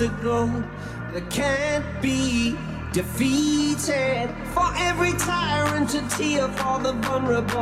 obstacle that can't be defeated. For every tyrant to tear for the vulnerable.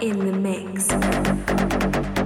in the mix.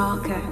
Parker